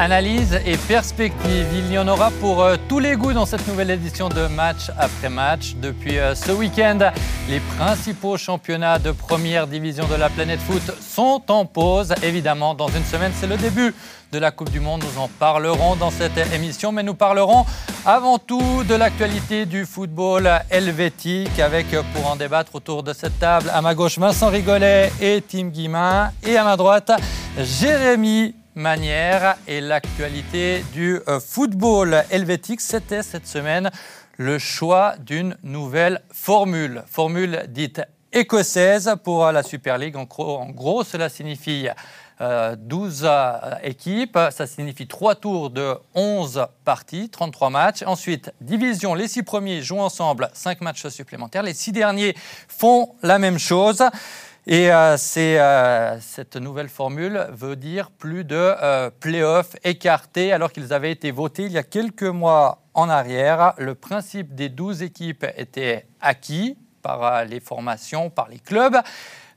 Analyse et perspective. Il y en aura pour euh, tous les goûts dans cette nouvelle édition de Match après Match. Depuis euh, ce week-end, les principaux championnats de première division de la planète foot sont en pause. Évidemment, dans une semaine, c'est le début de la Coupe du Monde. Nous en parlerons dans cette émission, mais nous parlerons avant tout de l'actualité du football helvétique avec, pour en débattre autour de cette table, à ma gauche Vincent Rigolet et Tim Guimain, et à ma droite Jérémy Manière. Et l'actualité du euh, football helvétique, c'était cette semaine le choix d'une nouvelle formule, formule dite écossaise pour la Super League. En gros, en gros cela signifie 12 euh, euh, équipes. Ça signifie 3 tours de 11 parties, 33 matchs. Ensuite, division, les 6 premiers jouent ensemble, 5 matchs supplémentaires. Les 6 derniers font la même chose. Et euh, cette nouvelle formule veut dire plus de playoffs écartés alors qu'ils avaient été votés il y a quelques mois en arrière. Le principe des 12 équipes était acquis par les formations, par les clubs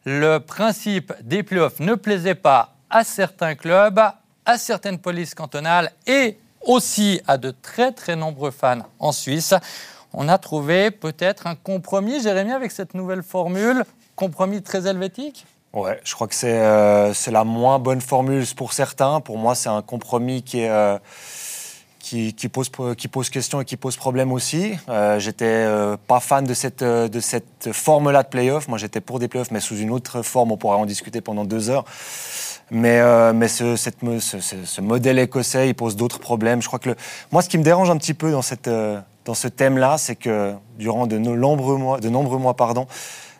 le principe des playoffs ne plaisait pas à certains clubs, à certaines polices cantonales et aussi à de très très nombreux fans en Suisse. On a trouvé peut-être un compromis, Jérémy, avec cette nouvelle formule, compromis très helvétique Ouais, je crois que c'est euh, la moins bonne formule pour certains. Pour moi, c'est un compromis qui est... Euh, qui, pose, qui pose question et qui pose problème aussi. Euh, j'étais euh, pas fan de cette, de cette forme-là de playoff. Moi, j'étais pour des playoffs, mais sous une autre forme. On pourrait en discuter pendant deux heures. Mais, mais ce, cette, ce, modèle écossais, il pose d'autres problèmes. Je crois que moi, ce qui me dérange un petit peu dans, cette, dans ce thème-là, c'est que durant de nombreux mois, de nombreux mois pardon,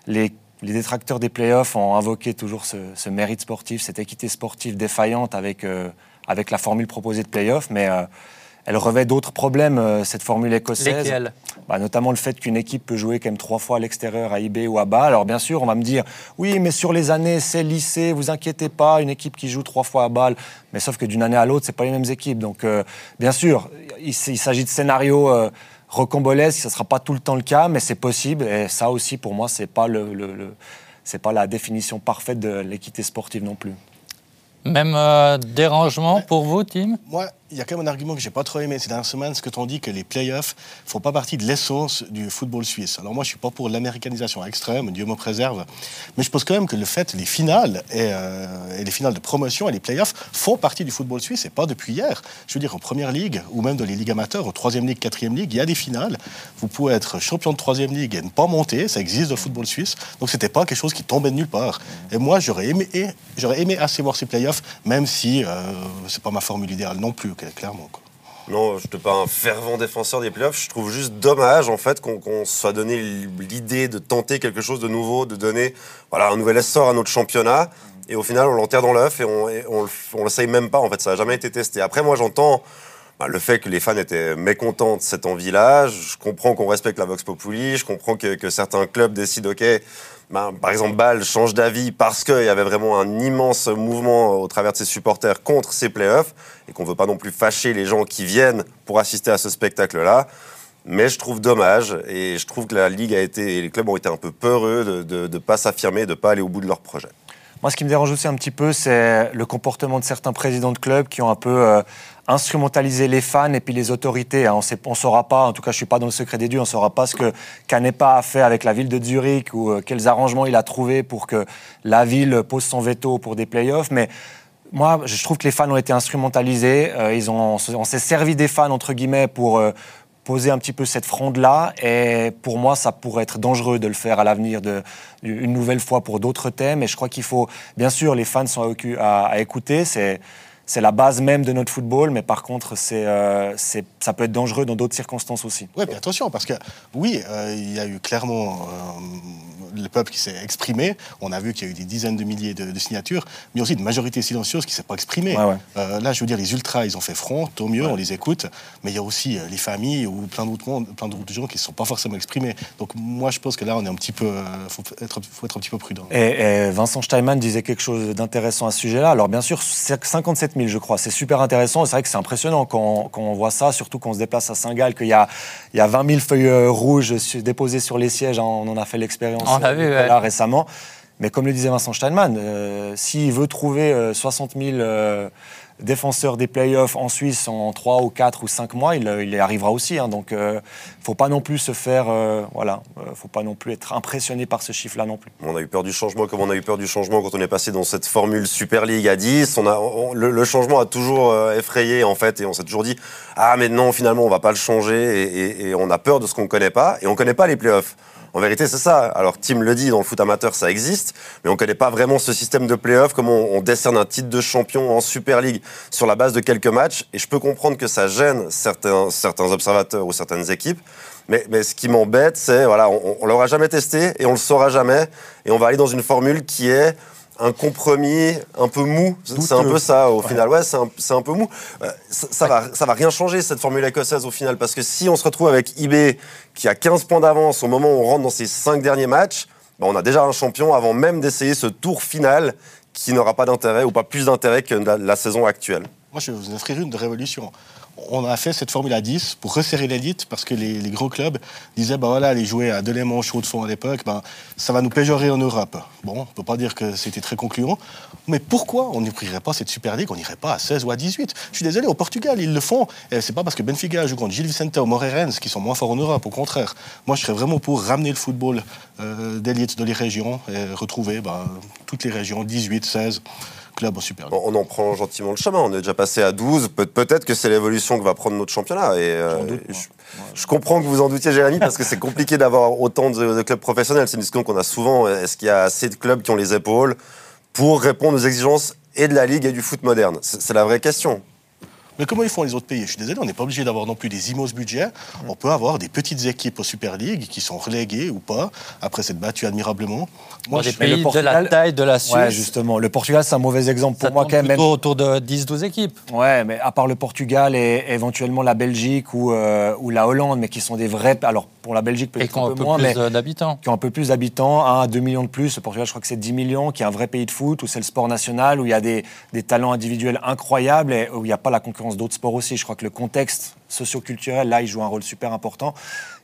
les les détracteurs des playoffs ont invoqué toujours ce, mérite sportif, cette équité sportive défaillante avec, avec la formule proposée de playoffs. Mais elle revêt d'autres problèmes, euh, cette formule écossaise. Bah, Notamment le fait qu'une équipe peut jouer quand même trois fois à l'extérieur, à IB ou à bas. Alors bien sûr, on va me dire, oui, mais sur les années, c'est lycée, vous inquiétez pas, une équipe qui joue trois fois à balle. Mais sauf que d'une année à l'autre, c'est pas les mêmes équipes. Donc euh, bien sûr, il, s'agit de scénarios euh, rocambolesques, ce ne sera pas tout le temps le cas, mais c'est possible. Et ça aussi, pour moi, pas le, c'est pas la définition parfaite de l'équité sportive non plus. Même dérangement pour vous, Tim? Moi, il y a quand même un argument que j'ai pas trop aimé ces dernières semaines, c'est que on dit que les playoffs font pas partie de l'essence du football suisse. Alors moi, je suis pas pour l'américanisation extrême, Dieu me préserve, mais je pense quand même que le fait, les finales et, euh, et les finales de promotion et les playoffs font partie du football suisse et pas depuis hier. Je veux dire, en première ligue ou même dans les ligues amateurs, en troisième ligue, quatrième ligue, il y a des finales. Vous pouvez être champion de troisième ligue et ne pas monter, ça existe dans le football suisse. Donc c'était pas quelque chose qui tombait de nulle part. Et moi, j'aurais aimé, j'aurais aimé assez voir ces playoffs, même si euh, c'est pas ma formule idéale non plus clairement. Non, je ne suis pas un fervent défenseur des playoffs. Je trouve juste dommage en fait qu'on soit donné l'idée de tenter quelque chose de nouveau, de donner voilà, un nouvel essor à notre championnat. Et au final, on l'enterre dans l'œuf et on ne l'essaye même pas. En fait, ça n'a jamais été testé. Après, moi, j'entends bah, le fait que les fans étaient mécontents de cette envie-là. Je comprends qu'on respecte la Vox Populi. Je comprends que, que certains clubs décident, OK, ben, par exemple, Bâle change d'avis parce qu'il y avait vraiment un immense mouvement au travers de ses supporters contre ces playoffs et qu'on ne veut pas non plus fâcher les gens qui viennent pour assister à ce spectacle-là. Mais je trouve dommage et je trouve que la Ligue a été, et les clubs ont été un peu peureux de ne pas s'affirmer, de ne pas aller au bout de leur projet. Moi, ce qui me dérange aussi un petit peu, c'est le comportement de certains présidents de clubs qui ont un peu euh, instrumentalisé les fans et puis les autorités. Hein. On ne saura pas, en tout cas, je ne suis pas dans le secret des dieux, on ne saura pas ce que Canepa a fait avec la ville de Zurich ou euh, quels arrangements il a trouvé pour que la ville pose son veto pour des playoffs. Mais moi, je trouve que les fans ont été instrumentalisés. Euh, ils ont, on s'est servi des fans, entre guillemets, pour poser un petit peu cette fronde-là. Et pour moi, ça pourrait être dangereux de le faire à l'avenir une nouvelle fois pour d'autres thèmes. Et je crois qu'il faut, bien sûr, les fans sont à, écouter. C'est la base même de notre football, mais par contre, c'est, euh, ça peut être dangereux dans d'autres circonstances aussi. Oui, mais attention, parce que oui, euh, il y a eu clairement euh, le peuple qui s'est exprimé. On a vu qu'il y a eu des dizaines de milliers de, signatures, mais aussi une majorité silencieuse qui ne s'est pas exprimée. là, je veux dire, les ultras, ils ont fait front, tant mieux, on les écoute, mais il y a aussi les familles ou plein d'autres, plein d'autres gens qui ne sont pas forcément exprimés. Donc moi, je pense que là, on est un petit peu, faut être, faut être un petit peu prudent. Et, Vincent Steinman disait quelque chose d'intéressant à ce sujet-là. Alors bien sûr, 57 000 je crois. C'est super intéressant. C'est vrai que c'est impressionnant quand, on voit ça, surtout quand on se déplace à Saint-Gall, qu'il y a, il y a 20 000 feuilles euh, rouges déposées sur les sièges. Hein. On en a fait l'expérience là euh, récemment. Mais comme le disait Vincent Steinman, euh, s'il veut trouver 60 000 défenseur des playoffs en Suisse en 3 ou 4 ou 5 mois, il, y arrivera aussi. Hein. donc, euh, faut pas non plus se faire. Euh, voilà, euh, faut pas non plus être impressionné par ce chiffre-là non plus. On a eu peur du changement comme on a eu peur du changement quand on est passé dans cette formule Super League à 10. On a, le, changement a toujours effrayé, en fait, et on s'est toujours dit Ah, mais non, finalement, on va pas le changer, et on a peur de ce qu'on ne connaît pas, et on ne connaît pas les playoffs. En vérité, c'est ça. Alors, Tim le dit, dans le foot amateur, ça existe, mais on ne connaît pas vraiment ce système de play-off, comment on, décerne un titre de champion en Super League sur la base de quelques matchs. Et je peux comprendre que ça gêne certains, certains observateurs ou certaines équipes. Mais, ce qui m'embête, c'est, voilà, on, on l'aura jamais testé et on le saura jamais. Et on va aller dans une formule qui est un compromis un peu mou. C'est un peu ça au final. Ouais, c'est un, un, peu mou. Euh, ça, ça, va, ça va rien changer cette formule écossaise au final parce que si on se retrouve avec IB qui a 15 points d'avance au moment où on rentre dans ses 5 derniers matchs, ben on a déjà un champion avant même d'essayer ce tour final qui n'aura pas d'intérêt ou pas plus d'intérêt que la, saison actuelle. Moi, je vais vous offrir une révolution on a fait cette Formule à 10 pour resserrer l'élite parce que les, gros clubs disaient bah voilà, aller jouer à Delémont, Chaud de Fond à l'époque, ben, ça va nous péjorer en Europe. Bon, on ne peut pas dire que c'était très concluant, mais pourquoi on n'ouvrirait pas cette Super League? On n'irait pas à 16 ou à 18 Je suis désolé, au Portugal, ils le font. Et c'est pas parce que Benfica joue contre Gilles Vicente ou Moreirense qui sont moins forts en Europe, au contraire. Moi, je serais vraiment pour ramener le football euh, d'élite dans les régions et retrouver ben, toutes les régions, 18, 16 on en prend gentiment le chemin. On est déjà passé à 12. Peut-être que c'est l'évolution que va prendre notre championnat. Et, euh, je, comprends que vous en doutiez, Jérémy, parce que c'est compliqué d'avoir autant de, clubs professionnels. C'est une discussion qu'on a souvent. Est-ce qu'il y a assez de clubs qui ont les épaules pour répondre aux exigences et de la Ligue et du foot moderne? C'est la vraie question. Mais comment ils font les autres pays? Je suis désolé, on n'est pas obligé d'avoir non plus des immenses budgets. On peut avoir des petites équipes au Super League qui sont reléguées ou pas, après s'être battues admirablement. Moi, des pays de la taille de la Suisse. Ouais, justement. Le Portugal, c'est un mauvais exemple pour moi quand même. autour de 10-12 équipes. Ouais, mais à part le Portugal et éventuellement la Belgique ou, euh, ou la Hollande, mais qui sont des vrais. Alors pour la Belgique peut-être un, peu, moins, mais d'habitants. Qui ont un peu plus d'habitants, 1 à 2 millions de plus. Le Portugal, je crois que c'est 10 millions, qui est un vrai pays de foot, où c'est le sport national, où il y a des, des talents individuels incroyables et où il n'y a pas la concurrence d'autres sports aussi. Je crois que le contexte socioculturel, là, il joue un rôle super important.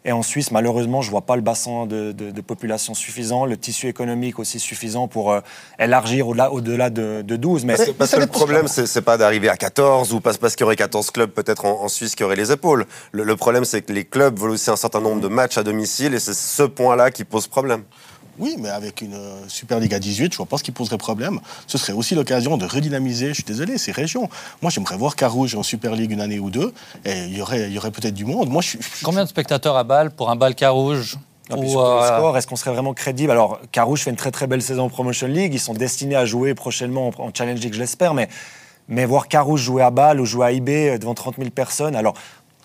Et en Suisse, malheureusement, je ne vois pas le bassin de, population suffisant, le tissu économique aussi suffisant pour euh, élargir au-delà de, 12. Mais, parce, que le problème, ce n'est pas d'arriver à 14 ou parce, parce qu'il y aurait 14 clubs peut-être en, Suisse qui auraient les épaules. Le, le problème, c'est que les clubs veulent aussi un certain nombre de matchs à domicile et c'est ce point-là qui pose problème. Oui, mais avec une euh, Super Ligue à 18, je vois pas ce qui poserait problème. Ce serait aussi l'occasion de redynamiser, je suis désolé, ces régions. Moi, j'aimerais voir Carouge en Super League une année ou deux, et il y aurait, y aurait peut-être du monde. Moi, je, Combien de spectateurs à balle pour un bal Carouge euh, est-ce qu'on serait vraiment crédible? Alors, Carouge fait une très très belle saison en Promotion League. Ils sont destinés à jouer prochainement en, Challenge League, je l'espère. Mais, mais voir Carouge jouer à balle ou jouer à IB euh, devant 30 000 personnes, alors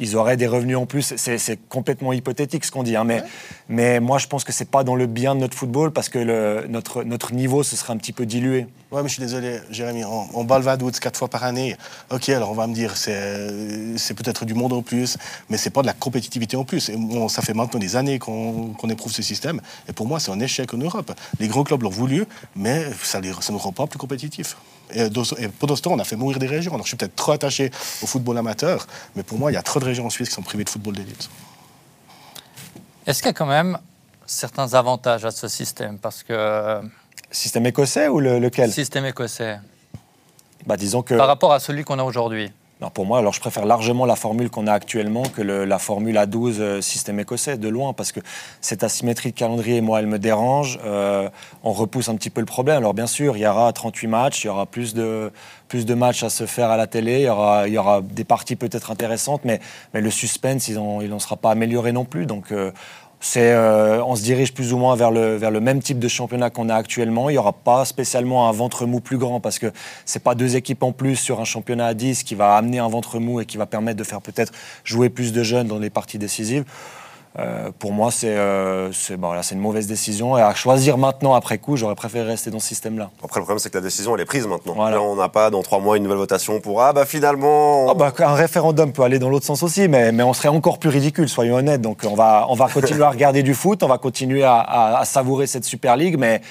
ils auraient des revenus en plus. C'est complètement hypothétique ce qu'on dit. Hein, mais, mais moi, je pense que c'est pas dans le bien de notre football parce que le, notre, notre niveau se serait un petit peu dilué. Ouais, mais je suis désolé, Jérémy. On, on bat le Vaduz quatre fois par année. Ok, alors on va me dire, c'est peut-être du monde en plus, mais c'est pas de la compétitivité en plus. Et ça fait maintenant des années qu'on éprouve ce système. Et pour moi, c'est un échec en Europe. Les gros clubs l'ont voulu, mais ça ne nous rend pas plus compétitifs. Et, pendant ce temps, on a fait mourir des régions. Alors je suis peut-être trop attaché au football amateur, mais pour moi, il y a trop de régions en Suisse qui sont privées de football d'élite. Est-ce qu'il y a quand même certains avantages à ce système? Parce que. Système écossais ou lequel? Système écossais. Bah, disons que... Par rapport à celui qu'on a aujourd'hui pour moi, alors je préfère largement la formule qu'on a actuellement que la formule A12 euh, système écossais, de loin, parce que cette asymétrie de calendrier, moi, elle me dérange. Euh, on repousse un petit peu le problème. Alors bien sûr, il y aura 38 matchs, il y aura plus de, plus de matchs à se faire à la télé, il y aura, il y aura des parties peut-être intéressantes, mais, mais le suspense, il n'en sera pas amélioré non plus. Donc euh, euh, on se dirige plus ou moins vers le, vers le même type de championnat qu'on a actuellement. Il n'y aura pas spécialement un ventre mou plus grand parce que ce n'est pas deux équipes en plus sur un championnat à 10 qui va amener un ventre mou et qui va permettre de faire peut-être jouer plus de jeunes dans les parties décisives. Euh, pour moi, c'est euh, bon, une mauvaise décision. Et à choisir maintenant, après coup, j'aurais préféré rester dans ce système-là. Après, le problème, c'est que la décision, elle est prise maintenant. Là, on n'a pas dans trois mois une nouvelle votation pour Ah, bah finalement. Ah, bah, un référendum peut aller dans l'autre sens aussi, mais, mais on serait encore plus ridicule, soyons honnêtes. Donc, on va, on va continuer à regarder du foot, on va continuer à, à savourer cette Super League, mais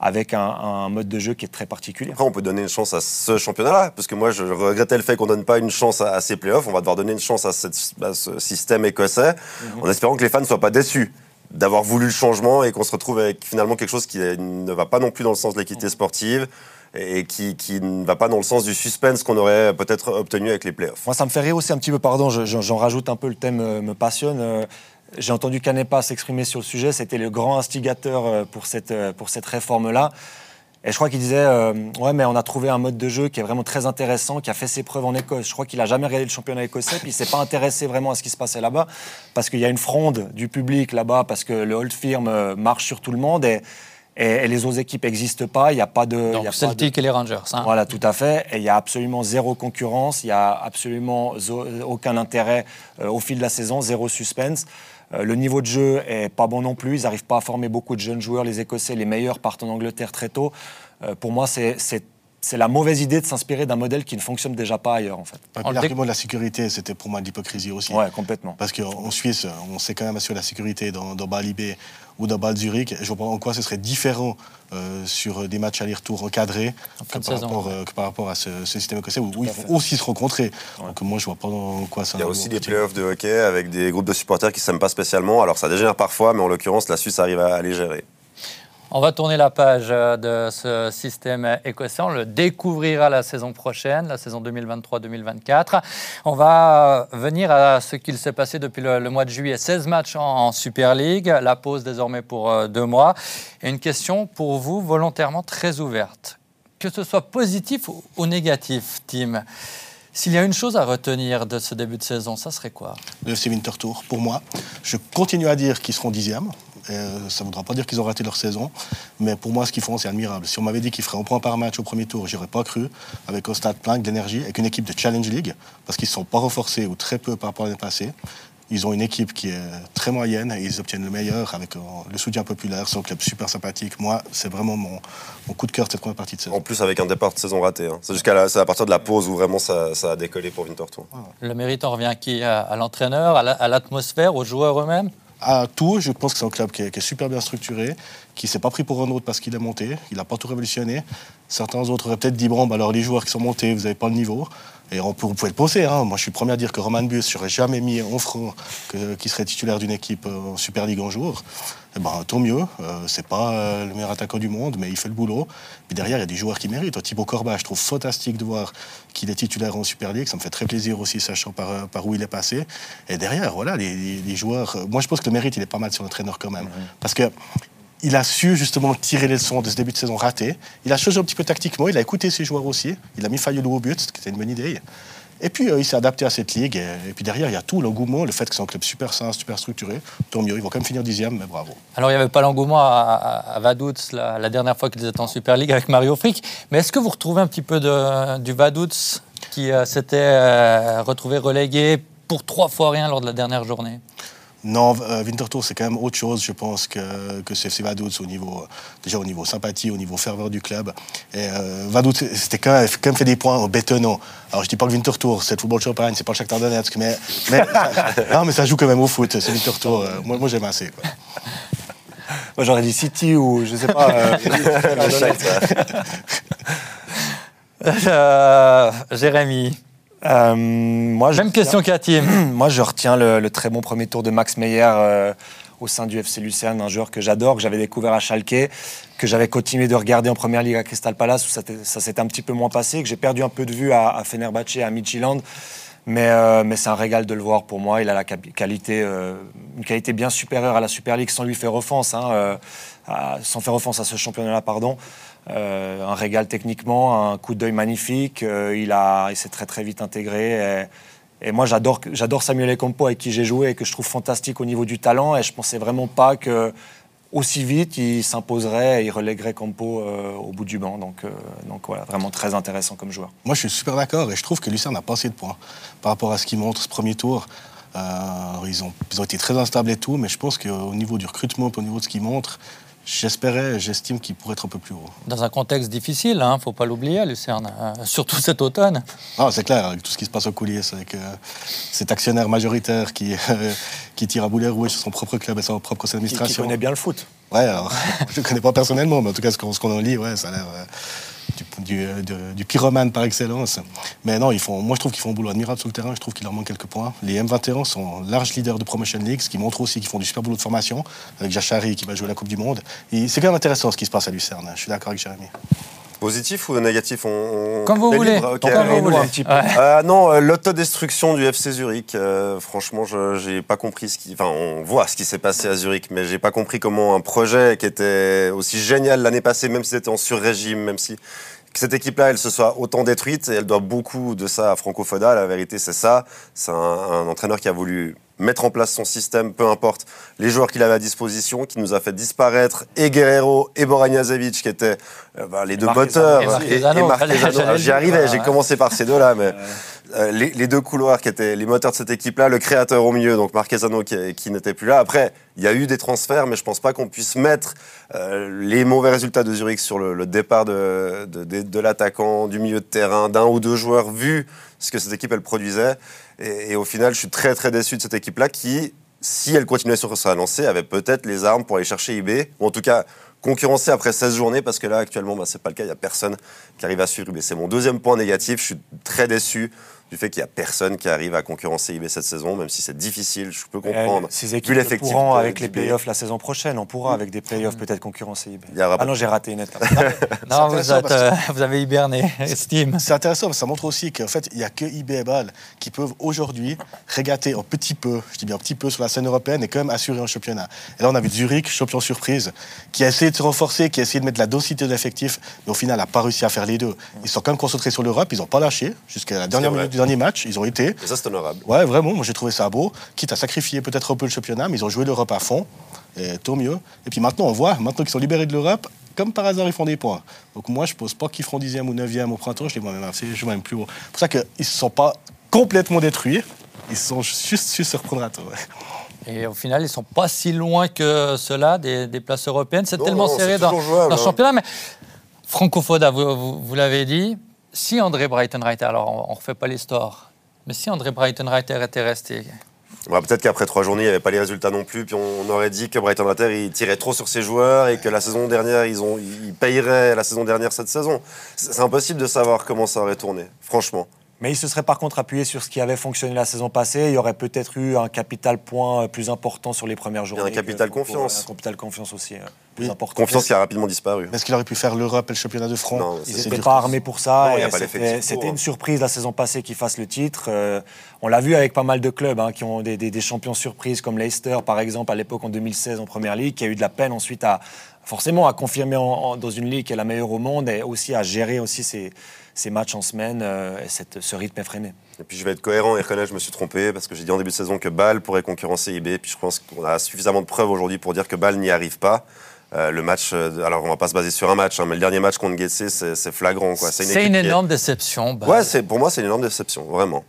avec un, mode de jeu qui est très particulier. Après, on peut donner une chance à ce championnat-là, parce que moi, je regrettais le fait qu'on ne donne pas une chance à, ces playoffs. On va devoir donner une chance à, ce système écossais, mhm. en espérant que les fans ne soient pas déçus. d'avoir voulu le changement et qu'on se retrouve avec finalement quelque chose qui ne va pas non plus dans le sens de l'équité sportive et qui, ne va pas dans le sens du suspense qu'on aurait peut-être obtenu avec les playoffs. Moi, ça me fait rire aussi un petit peu, pardon, j'en rajoute un peu, le thème euh, me passionne. Euh, j'ai entendu Canepa s'exprimer sur le sujet, c'était le grand instigateur euh, pour cette, pour cette réforme-là. Et je crois qu'il disait, ouais, mais on a trouvé un mode de jeu qui est vraiment très intéressant, qui a fait ses preuves en Écosse. Je crois qu'il a jamais regardé le championnat écossais, puis il s'est pas intéressé vraiment à ce qui se passait là-bas, parce qu'il y a une fronde du public là-bas, parce que le Old Firm marche sur tout le monde. Et, et, les autres équipes n'existent pas. Il n'y a pas de. Donc, Celtic et les Rangers. Hein. Voilà, tout à fait. Et il y a absolument zéro concurrence. Il n'y a absolument aucun intérêt euh, au fil de la saison, zéro suspense. Euh, le niveau de jeu est pas bon non plus. Ils n'arrivent pas à former beaucoup de jeunes joueurs. Les Écossais, les meilleurs, partent en Angleterre très tôt. Euh, pour moi, c'est c'est la mauvaise idée de s'inspirer d'un modèle qui ne fonctionne déjà pas ailleurs, en fait. L'argument de la sécurité, c'était pour moi de l'hypocrisie aussi. Ouais, complètement. Parce qu'en Suisse, on sait quand même assurer la sécurité dans, dans Bali B ou dans Bâle Zurich. je vois pas en quoi ce serait différent euh, sur des matchs aller-retour encadrés que par, rapport, euh, que par, rapport, à ce, système écossais où, ils vont aussi se rencontrer. Donc moi, je vois pas en quoi ça. Il y a aussi des playoffs de hockey avec des groupes de supporters qui s'aiment pas spécialement. Alors ça dégénère parfois, mais en l'occurrence, la Suisse arrive à les gérer. On va tourner la page euh, de ce système écossais. On le découvrira la saison prochaine, la saison 2023-2024. On va euh, venir à ce qu'il s'est passé depuis le, mois de juillet. 16 matchs en, Super League, la pause désormais pour euh, deux mois. Et une question pour vous volontairement très ouverte. Que ce soit positif ou négatif, Tim, s'il y a une chose à retenir de ce début de saison, ça serait quoi? Le FC Winter Tour, pour moi. Je continue à dire qu'ils seront dixièmes. Euh, ça ne voudra pas dire qu'ils ont raté leur saison, mais pour moi, ce qu'ils font, c'est admirable. Si on m'avait dit qu'ils feraient un point par match au premier tour, j'aurais pas cru, avec un stade plein d'énergie, avec une équipe de Challenge League, parce qu'ils ne sont pas renforcés ou très peu par rapport à l'année passée. Ils ont une équipe qui est très moyenne et ils obtiennent le meilleur avec euh, le soutien populaire. C'est un club super sympathique. Moi, c'est vraiment mon, coup de cœur de cette première partie de saison. En plus, avec un départ de saison raté. Hein. C'est jusqu'à à partir de la pause où vraiment ça, a décollé pour Winterthur. Le mérite en revient qui? À, l'entraîneur, à l'atmosphère, aux joueurs eux-mêmes? À tout, je pense que c'est un club qui est, super bien structuré, qui ne s'est pas pris pour un autre parce qu'il est monté, il n'a pas tout révolutionné. Certains autres auraient peut-être dit bon, bah alors les joueurs qui sont montés, vous n'avez pas le niveau. Et on peut, vous pouvez le penser, hein. moi je suis le premier à dire que Roman Bus n'aurait jamais mis en front qui serait titulaire d'une équipe euh, en Super League un jour. Eh ben, tant mieux, euh, c'est pas euh, le meilleur attaquant du monde, mais il fait le boulot. Puis derrière, il y a des joueurs qui méritent. Thibaut Corba, je trouve fantastique de voir qu'il est titulaire en Super League. Ça me fait très plaisir aussi, sachant par, par où il est passé. Et derrière, voilà, les, joueurs. Moi, je pense que le mérite, il est pas mal sur l'entraîneur quand même. Parce que il a su justement tirer les leçons de ce début de saison raté. Il a changé un petit peu tactiquement, il a écouté ses joueurs aussi. Il a mis Fayolo au but, ce qui était une bonne idée. Et puis, euh, il s'est adapté à cette ligue. Et, puis derrière, il y a tout l'engouement, le fait que c'est un club super sain, super structuré. Tant mieux, ils vont quand même finir dixième, mais bravo. Alors, il n'y avait pas l'engouement à, Vaduz la, dernière fois qu'ils étaient en Super League avec Mario Frick. Mais est-ce que vous retrouvez un petit peu du Vaduz qui euh, s'était euh, retrouvé relégué pour trois fois rien lors de la dernière journée? Non, euh, Winterthur, c'est quand même autre chose, je pense, que, que CFC Vaduz, au niveau, déjà au niveau sympathie, au niveau ferveur du club. Et euh, Vaduz, c'était quand, même fait des points au bétonnant. Alors, je dis pas que Winterthur, c'est le football champagne, c'est pas le Shakhtar Donetsk, mais, mais, non, mais ça joue quand même au foot, c'est Winterthur. Euh, moi, moi j'aime assez. Quoi. Moi, j'aurais dit City ou je sais pas. Euh, Jérémy. Euh, moi, Même question qu'à Tim. Moi, je retiens le, très bon premier tour de Max Meyer euh, au sein du FC Lucerne, un joueur que j'adore, que j'avais découvert à Schalke, que j'avais continué de regarder en première ligue à Crystal Palace, où ça, s'est un petit peu moins passé, que j'ai perdu un peu de vue à, à Fenerbahce, à Midtjylland. Mais, euh, mais c'est un régal de le voir pour moi. Il a la qualité, une qualité bien supérieure à la Super League sans lui faire offense, hein, sans faire offense à ce championnat-là, pardon. Euh, un régal techniquement, un coup d'œil magnifique. Euh, il, a, il s'est très très vite intégré. Et, moi, j'adore, j'adore Samuel Ecompo avec qui j'ai joué et que je trouve fantastique au niveau du talent. Et je pensais vraiment pas que aussi vite il s'imposerait et il relèguerait Campo euh, au bout du banc. Donc, donc voilà, vraiment très intéressant comme joueur. Moi, je suis super d'accord et je trouve que Lucien n'a pas assez de points par rapport à ce qu'il montre ce premier tour. ils, ont, ils ont été très instables et tout, mais je pense qu'au niveau du recrutement, au niveau de ce qu'il montre, J'espérais, j'estime qu'il pourrait être un peu plus haut. Dans un contexte difficile, il hein, ne faut pas l'oublier, Lucerne, euh, surtout cet automne. Ah, c'est clair, avec tout ce qui se passe au coulisses, avec euh, cet actionnaire majoritaire qui, euh, qui tire à boulet rouge sur son propre club et sa propre conseil d'administration. Qui, connaît bien le foot. Ouais, alors, je ne connais pas personnellement, mais en tout cas, ce qu'on en lit, ouais, ça a l'air du, du, pyromane par excellence. Mais non, ils font, moi je trouve qu'ils font un boulot admirable sur le terrain. Je trouve qu'il leur manque quelques points. Les M21 sont larges leaders de Promotion League, ce qui montre aussi qu'ils font du super boulot de formation, avec Jachari qui va jouer la Coupe du Monde. C'est quand même intéressant ce qui se passe à Lucerne. Je suis d'accord avec Jérémy. Positif ou négatif on, Comme vous voulez. Comme vous voulez. Un petit peu. Euh, non, euh, l'autodestruction du FC Zurich. Euh, franchement, je n'ai pas compris ce qui. Enfin, on voit ce qui s'est passé à Zurich, mais j'ai pas compris comment un projet qui était aussi génial l'année passée, même si c'était en sur-régime, même si que cette équipe-là, elle se soit autant détruite, et elle doit beaucoup de ça à Franco Foda. La vérité, c'est ça. C'est un entraîneur qui a voulu mettre en place son système, peu importe les joueurs qu'il avait à disposition, qui nous a fait disparaître et Guerrero et Boranjazevic, qui étaient euh, bah, les deux moteurs. Et, J'y arrivais, j'ai commencé par ces deux-là, mais euh, les, deux couloirs qui étaient les moteurs de cette équipe-là, le créateur au milieu, donc Marquezano qui, qui n'était plus là. Après, il y a eu des transferts, mais je pense pas qu'on puisse mettre euh, les mauvais résultats de Zurich sur le, départ de, de, de l'attaquant, du milieu de terrain, d'un ou deux joueurs, vu ce que cette équipe elle produisait. Et, au final, je suis très très déçu de cette équipe-là qui, si elle continuait sur sa lancée, avait peut-être les armes pour aller chercher IB, ou en tout cas concurrencer après 16 journées, parce que là, actuellement, bah, ce n'est pas le cas, il n'y a personne qui arrive à suivre IB. C'est mon deuxième point négatif, je suis très déçu du fait qu'il n'y a personne qui arrive à concurrencer IB cette saison, même si c'est difficile, je peux comprendre. ces équipes pourront avec les playoffs la saison prochaine, on pourra avec des playoffs mm. peut-être concurrencer IB. Ah non, j'ai raté une étape. non, vous, euh, vous, avez hiberné, Steam. C'est intéressant, ça montre aussi qu'en fait, il n'y a que IB et BAL qui peuvent aujourd'hui régater un petit peu, je dis bien un petit peu sur la scène européenne et quand même assurer un championnat. Et là, on a vu Zurich, champion surprise, qui a essayé de se renforcer, qui a essayé de mettre la densité d'effectifs, mais au final, n'a pas réussi à faire les deux. Ils sont quand même concentrés sur l'Europe, ils n'ont pas lâché jusqu'à la dernière minute dernier match, ils ont été. Et ça, c'est honorable. Ouais, vraiment, moi j'ai trouvé ça beau. Quitte à sacrifier peut-être un peu le championnat, mais ils ont joué l'Europe à fond. Et tant mieux. Et puis maintenant, on voit, maintenant qu'ils sont libérés de l'Europe, comme par hasard, ils font des points. Donc moi, je ne pense pas qu'ils feront 10e ou 9e au printemps, je les vois même assez, je même plus haut. C'est pour ça qu'ils ne se sont pas complètement détruits, ils sont juste, surprendre à Et au final, ils ne sont pas si loin que cela des, places européennes. C'est tellement serré dans, le hein. championnat. Mais Franco Foda, vous, vous l'avez dit, si André Breitenreiter, alors on ne refait pas l'histoire, mais si André Breitenreiter était resté bah, Peut-être qu'après trois journées, il n'y avait pas les résultats non plus. Puis on, aurait dit que Breitenreiter, il tirait trop sur ses joueurs et que la saison dernière, ils, ont, ils payeraient la saison dernière cette saison. C'est impossible de savoir comment ça aurait tourné, franchement. Mais il se serait par contre appuyé sur ce qui avait fonctionné la saison passée. Il y aurait peut-être eu un capital point plus important sur les premières journées. Un capital confiance. Un capital confiance aussi. Euh, plus important. Confiance qui a rapidement disparu. Est-ce qu'il aurait pu faire l'Europe et le championnat de France non, Ils n'étaient pas armés pour ça. C'était une surprise la saison passée qu'ils fassent le titre. Euh, on l'a vu avec pas mal de clubs hein, qui ont des, des, champions surprises comme Leicester par exemple à l'époque en 2016 en Première Ligue, qui a eu de la peine ensuite à forcément à confirmer dans une ligue qui est la meilleure au monde et aussi à gérer aussi ses ces matchs en semaine euh, et cette, ce rythme effréné. Et puis je vais être cohérent et reconnaître que je me suis trompé parce que j'ai dit en début de saison que Bâle pourrait concurrencer IB. Puis je pense qu'on a suffisamment de preuves aujourd'hui pour dire que Bâle n'y arrive pas. Euh, le match, euh, alors on va pas se baser sur un match, hein, mais le dernier match contre Getse, c'est flagrant. C'est une, énorme déception. Bâle. Ouais, pour moi, c'est une énorme déception, vraiment.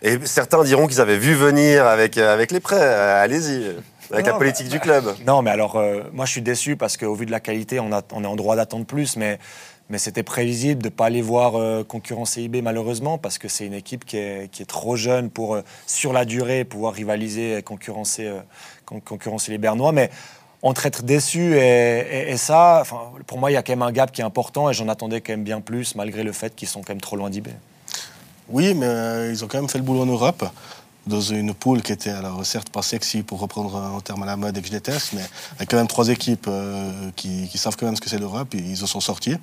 Et certains diront qu'ils avaient vu venir avec, avec les prêts. Allez-y avec la politique du club. Non, mais alors, moi, je suis déçu parce qu'au vu de la qualité, on, a, on est en droit d'attendre plus. Mais mais c'était prévisible de ne pas aller voir euh, concurrencer IB malheureusement parce que c'est une équipe qui est, qui est, trop jeune pour, euh, sur la durée, pouvoir rivaliser et concurrencer, euh, concurrencer les Bernois. Mais on traite déçu et, ça, pour moi, il y a quand même un gap qui est important et j'en attendais quand même bien plus malgré le fait qu'ils sont quand même trop loin d'IB. Oui, mais ils ont quand même fait le boulot en Europe dans une poule qui était alors certes pas sexy pour reprendre un terme à la mode et que je déteste, mais avec quand même trois équipes qui, qui, savent quand même ce que c'est l'Europe et ils en sont sortis.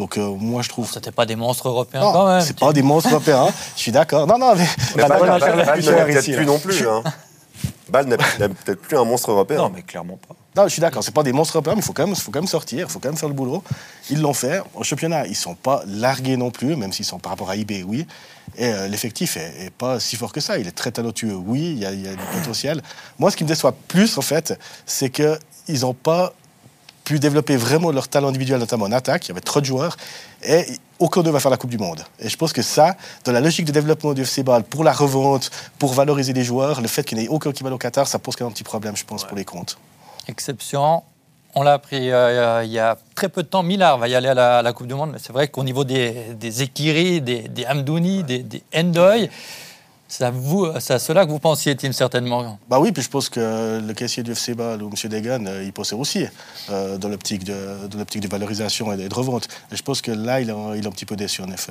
Donc euh, moi je trouve. C'était pas des monstres européens non, quand même. C'est pas des monstres européens. Je suis d'accord. Non non mais. mais Bâle peut-être plus non plus. Hein. Bâle n'est peut-être plus un monstre européen. Non mais clairement pas. Non, je suis d'accord, c'est pas des monstres européens, mais il faut quand même, faut quand même sortir, il faut quand même faire le boulot. Ils l'ont fait. Au championnat, ils sont pas largués non plus, même s'ils sont par rapport à IB, oui. Et euh, l'effectif est, pas si fort que ça. Il est très talentueux, oui, il y, a, il y a du potentiel. Moi, ce qui me déçoit plus, en fait, c'est qu'ils n'ont pas pu développer vraiment leur talent individuel, notamment en attaque. Il y avait trop de joueurs. Et aucun d'eux va faire la Coupe du Monde. Et je pense que ça, dans la logique de développement du FC Ball, pour la revente, pour valoriser les joueurs, le fait qu'il n'y ait aucun qui va au Qatar, ça pose quand même un petit problème, je pense, pour les comptes. Exception. On l'a appris euh, il y a très peu de temps. Millard va y aller à la, Coupe du Monde, mais c'est vrai qu'au niveau des, des Ekiri, des, des Amdouni, des, des Endoy, C'est à, vous, c'est à cela que vous pensiez, Tim, certainement. Bah oui, puis je pense que le caissier du FC ou M. Degan, euh, il pensait aussi euh, dans l'optique de, de, l'optique de valorisation et de revente. Et je pense que là, il est, il un petit peu déçu, en effet.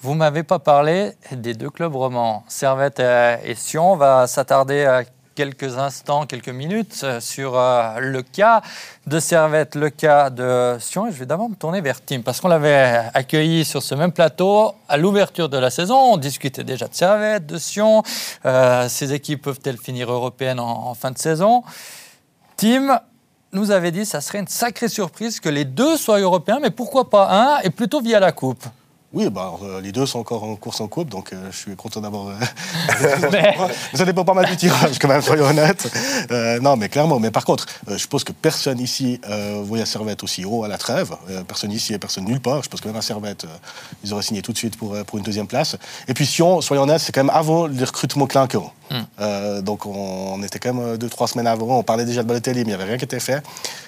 Vous ne m'avez pas parlé des deux clubs romans, Servette et Sion. On va s'attarder à quelques instants, quelques minutes euh, sur euh, le cas de Servette, le cas de Sion. Je vais d'abord me tourner vers Tim, parce qu'on l'avait accueilli sur ce même plateau à l'ouverture de la saison. On discutait déjà de Servette, de Sion. Euh, ces équipes peuvent-elles finir européennes en, en fin de saison? Tim nous avait dit que ça serait une sacrée surprise que les deux soient européens, mais pourquoi pas un, et plutôt via la Coupe? Oui, bah, euh, les deux sont encore en course en coupe, donc euh, je suis content d'avoir. Euh, mais... Ça dépend pas mal du tirage, quand même, soyons honnêtes. non, mais clairement. Mais par contre, je pense que personne ici voyait Servette aussi haut à la trêve. personne ici et personne nulle part. Je pense que même à Servette, ils auraient signé tout de suite pour, pour une deuxième place. Et puis Sion, soyons honnêtes, c'est quand même avant le recrutement clinquant. Hmm. donc on, était quand même deux, trois semaines avant. On parlait déjà de Balotelli, mais il n'y avait rien qui était fait.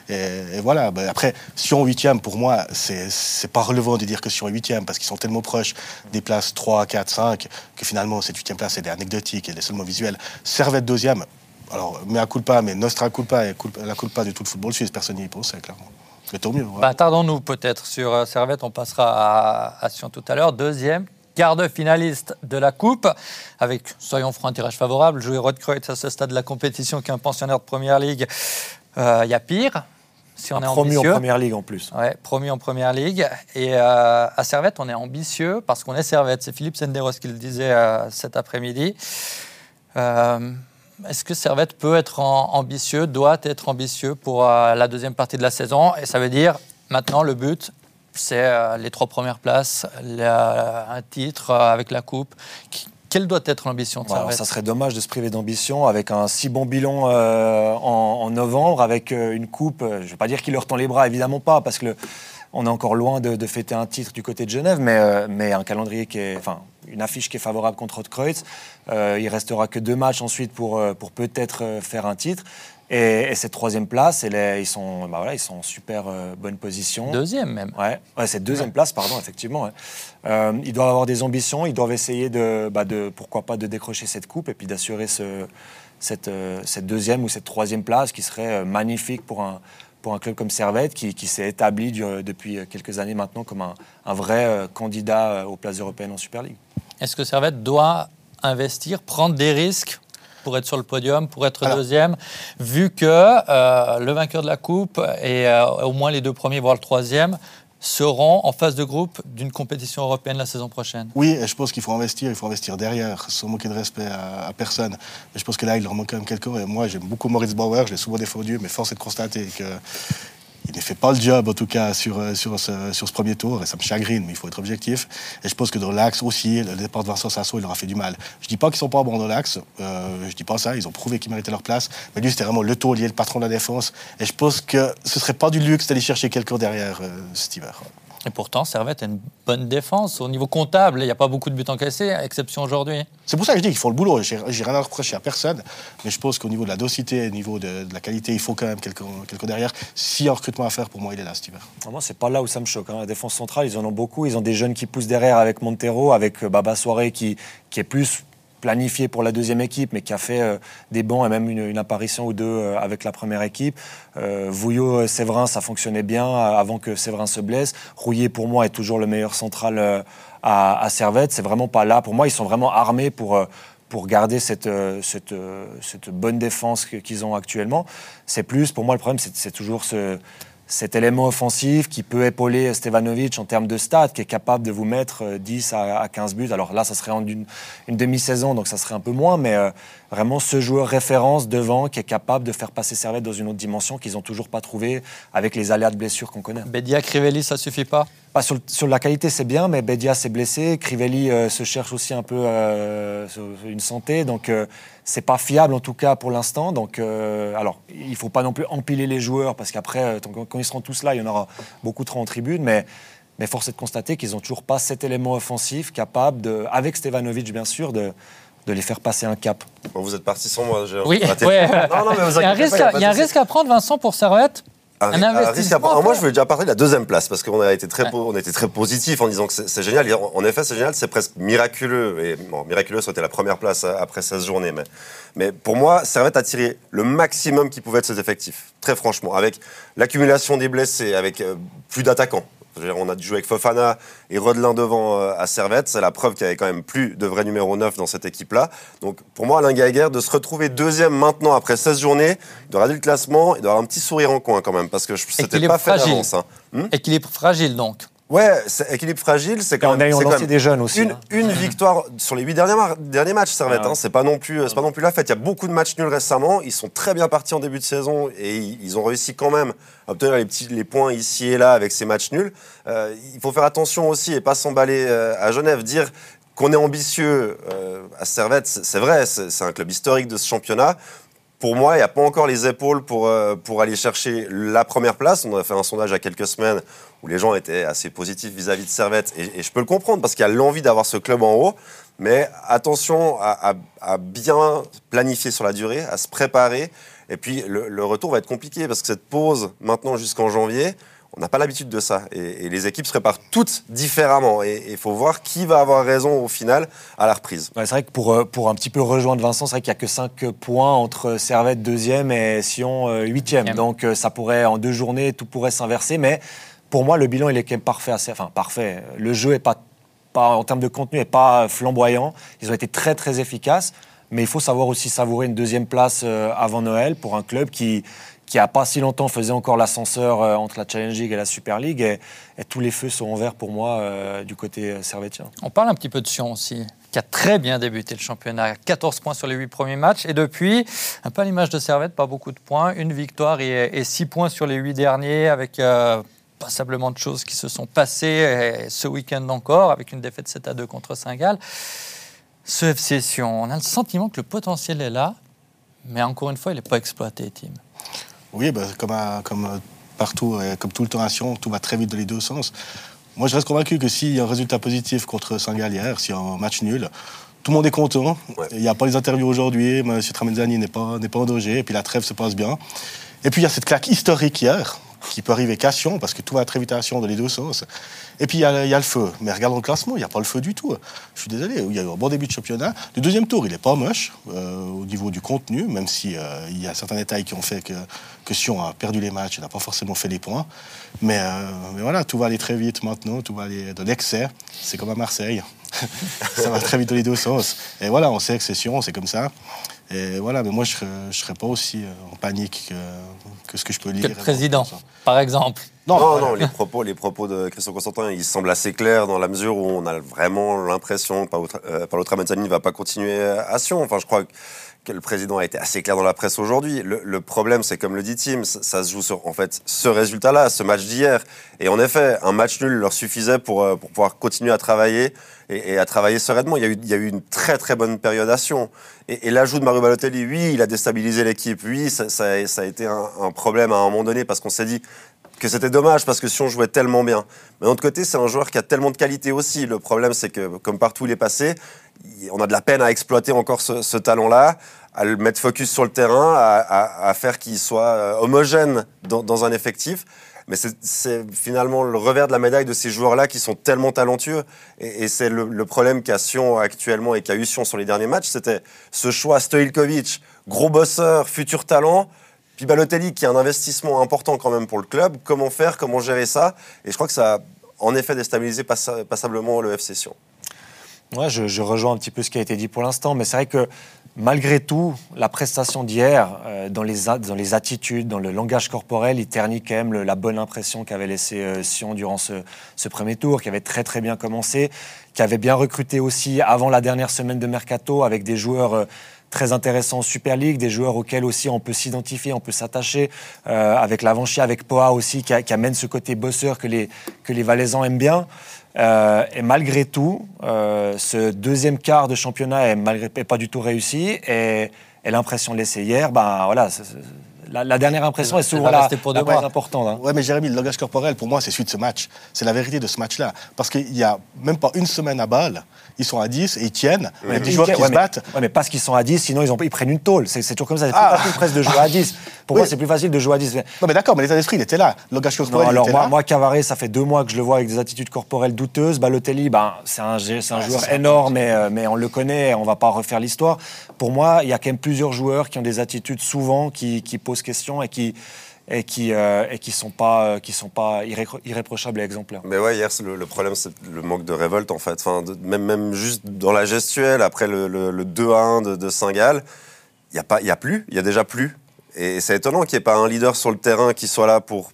Et, voilà. Bah, après, Sion 8 pour moi, c'est pas relevant de dire que Sion 8 parce qu'ils sont tellement proches des places 3, 4, 5, que finalement, cette huitième place, elle est anecdotique, elle est seulement visuelle. Servette deuxième, alors, mais à culpa, mais Nostra culpa et la culpa de tout le football suisse, personne n'y pensait, clairement. Mais tant mieux. Bah, Tardons-nous peut-être sur euh, Servette, on passera à, Sion tout à l'heure. Deuxième, quart de finaliste de la Coupe, avec, soyons francs, un tirage favorable. Jouer Rodkreutz à ce stade de la compétition qu'un pensionnaire de Première Ligue, euh, il y a pire si on est promu en première ligue en plus. Ouais, promu en première ligue. Et euh, à Servette, on est ambitieux parce qu'on est Servette. C'est Philippe Senderos qui le disait euh, cet après-midi. Euh, est-ce que Servette peut être ambitieux, doit être ambitieux pour la deuxième partie de la saison? Et ça veut dire maintenant le but, c'est les trois premières places, un titre avec la coupe. Quelle doit être l'ambition de Servette Ça serait dommage de se priver d'ambition avec un si bon bilan euh, en, novembre, avec euh, une coupe. Euh, je ne vais pas dire qu'il leur tend les bras, évidemment pas, parce que on est encore loin de, fêter un titre du côté de Genève, mais, mais un calendrier qui est, enfin, une affiche qui est favorable contre Haute-Kreutz. il restera que deux matchs ensuite pour, pour peut-être faire un titre. Et, cette troisième place, ils, sont, bah voilà, ils sont en super euh, bonne position. Deuxième même. Ouais, ouais c'est deuxième place, pardon, effectivement. Euh, ils doivent avoir des ambitions, ils doivent essayer de, bah de, pourquoi pas, de décrocher cette coupe et puis d'assurer ce, cette, euh, cette, deuxième ou cette troisième place qui serait magnifique pour un, pour un club comme Servette qui, qui s'est établi depuis quelques années maintenant comme un, un vrai candidat aux places européennes en Super League. Est-ce que Servette doit investir, prendre des risques pour être sur le podium, pour être deuxième, vu que euh, le vainqueur de la Coupe et euh, au moins les deux premiers, voire le troisième, seront en phase de groupe d'une compétition européenne la saison prochaine. Oui, et je pense qu'il faut investir, il faut investir derrière, sans manquer de respect à, personne. Mais je pense que là, il leur manque quand même quelqu'un. Et moi, j'aime beaucoup Maurice Bauer, je l'ai souvent défendu, mais force est de constater que il ne fait pas le job, en tout cas, sur, euh, sur, ce, premier tour. Et ça me chagrine, mais il faut être objectif. Et je pense que dans l'axe aussi, le départ de Vincent Sasso, il leur a fait du mal. Je ne dis pas qu'ils ne sont pas bons dans l'axe. Euh, je ne dis pas ça. Ils ont prouvé qu'ils méritaient leur place. Mais lui, c'était vraiment le taulier, le patron de la défense. Et je pense que ce ne serait pas du luxe d'aller chercher quelqu'un derrière euh, cet. Et pourtant, Servette a une bonne défense. Au niveau comptable, il n'y a pas beaucoup de buts encaissés, à exception aujourd'hui. C'est pour ça que je dis qu'ils font le boulot. J'ai rien à reprocher à personne. Mais je pense qu'au niveau de la docité, au niveau de, la qualité, il faut quand même quelqu'un derrière. S'il y a un recrutement à faire, pour moi, il est là cet hiver. Ah, moi, c'est pas là où ça me choque. Hein. La défense centrale, ils en ont beaucoup. Ils ont des jeunes qui poussent derrière avec Montero, avec euh, Baba Soiré qui, qui est plus planifié pour la deuxième équipe, mais qui a fait euh, des bons et même une, apparition ou deux euh, avec la première équipe. Euh, Vouillot, Séverin, ça fonctionnait bien avant que Séverin se blesse. Rouillé, pour moi, est toujours le meilleur central à, Servette. C'est vraiment pas là. Pour moi, ils sont vraiment armés pour pour garder cette, cette, cette bonne défense qu'ils ont actuellement. C'est plus, pour moi, le problème, c'est toujours ce, cet élément offensif qui peut épauler Stevanovic en termes de stats, qui est capable de vous mettre 10 euh, à 15 buts. Alors là, ça serait en une, demi-saison, donc ça serait un peu moins, mais euh, vraiment ce joueur référence devant qui est capable de faire passer Servette dans une autre dimension qu'ils n'ont toujours pas trouvé avec les aléas de blessures qu'on connaît. Bedia, Crivelli, ça suffit pas? Pas sur, la qualité, c'est bien, mais Bedia s'est blessé. Crivelli euh, se cherche aussi un peu une santé. Donc, c'est pas fiable en tout cas pour l'instant. Donc, euh, alors, il faut pas non plus empiler les joueurs parce qu'après, quand ils seront tous là, il y en aura beaucoup trop en tribune. Mais, mais force est de constater qu'ils n'ont toujours pas cet élément offensif capable, de, avec Stevanovic bien sûr, de, de les faire passer un cap. Bon, vous êtes parti sans moi. Oui, il y a un risque, à, prendre, Vincent, pour Servette un, investissement, important. Moi, je voulais déjà parler de la deuxième place parce qu'on a été très, Ouais. po- on était très positif en disant que c'est génial. Et En effet, c'est génial, c'est presque miraculeux. Et bon, miraculeux, c'était la première place euh, après 16 journées. Mais, mais pour moi, Servette a tiré le maximum qu'il pouvait de ses effectifs. Très franchement, avec l'accumulation des blessés, avec euh, plus d'attaquants. Dire, On a joué avec Fofana et Rodelin devant euh, à Servette. C'est la preuve qu'il y avait quand même plus de vrai numéro 9 dans cette équipe-là. Donc pour moi, Alain Geiger, de se retrouver deuxième maintenant après 16 journées, il doit regarder le classement, il doit avoir un petit sourire en coin quand même, parce que c'était pas fait fragile. d'avance. hein. Hmm? Équilibre fragile, donc. Ouais, c'est- équilibre fragile, c'est quand même. c'est quand lancé des jeunes aussi. Une, hein. une victoire sur les huit derniers, derniers matchs, Servette. Ah ouais. hein. c'est pas non plus, c'est pas non plus la fête. Il y a beaucoup de matchs nuls récemment. Ils sont très bien partis en début de saison et ils, ont réussi quand même à obtenir les petits les points ici et là avec ces matchs nuls. Euh, il faut faire attention aussi et pas s'emballer euh, à Genève. Dire qu'on est ambitieux euh, à Servette, c'est vrai. C'est un club historique de ce championnat. Pour moi, il n'y a pas encore les épaules pour, euh, pour aller chercher la première place. On a fait un sondage il y a quelques semaines où les gens étaient assez positifs vis-à-vis de Servette. Et, et je peux le comprendre parce qu'il y a l'envie d'avoir ce club en haut. Mais attention à, à- à bien planifier sur la durée, à se préparer. Et puis le, le retour va être compliqué parce que cette pause maintenant jusqu'en janvier, on n'a pas l'habitude de ça. Et, et les équipes se préparent toutes différemment. Et il faut voir qui va avoir raison au final à la reprise. Ouais, c'est vrai que pour, euh, pour un petit peu rejoindre Vincent, c'est vrai qu'il n'y a que 5 points entre Servette deuxième et Sion euh, huitième. Huitième. Donc euh, ça pourrait, en deux journées, tout pourrait s'inverser. Mais pour moi, le bilan, il est quand même parfait. assez- Enfin, parfait. Le jeu est pas, pas, en termes de contenu, est pas flamboyant. Ils ont été très, très efficaces. Mais il faut savoir aussi savourer une deuxième place euh, avant Noël pour un club qui, qui a pas si longtemps faisait encore l'ascenseur euh, entre la Challenge League et la Super League. Et, tous les feux sont en vert pour moi euh, du côté euh, servettien. On parle un petit peu de Sion aussi, qui a très bien débuté le championnat. 14 points sur les 8 premiers matchs. Et depuis, un peu à l'image de Servette, pas beaucoup de points. Une victoire et, et 6 points sur les 8 derniers, avec euh, passablement de choses qui se sont passées. Ce week-end encore, avec une défaite 7 à 2 contre Saint-Gall. Ce FC Sion, on a le sentiment que le potentiel est là, mais encore une fois, il n'est pas exploité, Tim. Oui, bah, comme, à- comme euh, partout, euh, comme tout le temps à Sion, tout va très vite dans les deux sens. Moi, je reste convaincu que s'il y a un résultat positif contre Saint-Gall hier, s'il y a un match nul, tout le monde est content. Ouais. Il n'y a pas les interviews aujourd'hui, M. Tramenzani n'est pas, n'est pas en danger, et puis la trêve se passe bien. Et puis il y a cette claque historique hier, qui peut arriver qu'à Sion, parce que tout va très vite à Sion dans les deux sens. Et puis il y, a, le feu. Mais regardons le classement, il n'y a pas le feu du tout. Je suis désolé, il y a eu un bon début de championnat. Le deuxième tour, il n'est pas moche euh, au niveau du contenu, même si euh, y a certains détails qui ont fait que, que Sion a perdu les matchs et n'a pas forcément fait les points. Mais, euh, mais voilà, tout va aller très vite maintenant, tout va aller de l'excès. C'est comme à Marseille. ça va très vite dans les deux sens. Et voilà, on sait que c'est Sion, c'est comme ça. Et voilà, mais moi, je ne serais, pas aussi euh, en panique que, que ce que je peux lire. Que le président, par exemple. Non, non, voilà. les, propos, les propos de Christian Constantin, ils semblent assez clairs dans la mesure où on a vraiment l'impression que Paolo euh, Paolo Tramontani ne va pas continuer à Sion. Enfin, je crois que le président a été assez clair dans la presse aujourd'hui. Le, problème, c'est comme le dit Tim, ça, se joue sur en fait ce résultat-là, ce match d'hier. Et en effet, un match nul leur suffisait pour, euh, pour pouvoir continuer à travailler et, à travailler sereinement. Il y, a eu, il y a eu une très très bonne Sion. Et, l'ajout de Mario Balotelli, oui, il a déstabilisé l'équipe. Oui, ça a été un, un problème à un moment donné parce qu'on s'est dit que c'était dommage parce que Sion jouait tellement bien. Mais d'un autre côté, c'est un joueur qui a tellement de qualité aussi. Le problème, c'est que, comme partout il est passé, on a de la peine à exploiter encore ce, talent-là, à le mettre focus sur le terrain, à, faire qu'il soit euh, homogène dans, un effectif. Mais c'est- finalement le revers de la médaille de ces joueurs-là qui sont tellement talentueux. Et, c'est le, problème qu'a Sion actuellement et qu'a eu Sion sur les derniers matchs. C'était ce choix Stojilkovic, gros bosseur, futur talent. Puis Balotelli, qui est un investissement important quand même pour le club. Comment faire Comment gérer ça? Et je crois que ça a en effet déstabilisé passa- passablement le FC Sion. Ouais, je, rejoins un petit peu ce qui a été dit pour l'instant, mais c'est vrai que malgré tout, la prestation d'hier, euh, dans, les attitudes, dans le langage corporel, il ternit quand même la bonne impression qu'avait laissé euh, Sion durant ce, ce premier tour, qui avait très très bien commencé, qui avait bien recruté aussi avant la dernière semaine de mercato avec des joueurs. euh, très intéressants en Super League, des joueurs auxquels aussi on peut s'identifier, on peut s'attacher, euh, avec Lavanchia, avec Poa aussi, qui, amène ce côté bosseur que les, Valaisans aiment bien. Euh, et malgré tout, euh, ce deuxième quart de championnat est, malgré, pas du tout réussi. Et, et l'impression laissée hier, ben voilà, la, la dernière impression est souvent la, pour la deux plus importante. hein. Ouais, mais Jérémy, le langage corporel, pour moi, c'est celui de ce match. C'est la vérité de ce match-là. Parce qu'il y a même pas une semaine à balle, ils sont à 10 et ils tiennent. Il y a des Mais joueurs qui ouais, se mais- battent. Ouais, mais parce qu'ils sont à 10, sinon ils, ont, ils prennent une tôle. C'est toujours comme ça. C'est plus Ah. facile presque de jouer à 10. Pour Oui. moi, c'est plus facile de jouer à 10. Mais- Non, mais d'accord, mais l'état d'esprit, il était là. Le langage Non, corporel, il alors était moi, là. moi, Cavare, ça fait deux mois que je le vois avec des attitudes corporelles douteuses. Balotelli, ben, c'est un, c'est un Ouais, joueur énorme, mais, euh, mais on le connaît, on va pas refaire l'histoire. Pour moi, il y a quand même plusieurs joueurs qui ont des attitudes souvent qui, qui posent question et qui et qui euh, et qui sont pas euh, qui sont pas irré- irréprochables et exemplaires. Mais ouais, hier, le, le problème, c'est le manque de révolte, en fait. Enfin, de- même, même juste dans la gestuelle, après le, le, le 2-1 de, de Saint-Gall, il n'y a, pas- il y a plus, il y a déjà plus. Et c'est étonnant qu'il n'y ait pas un leader sur le terrain qui soit là pour,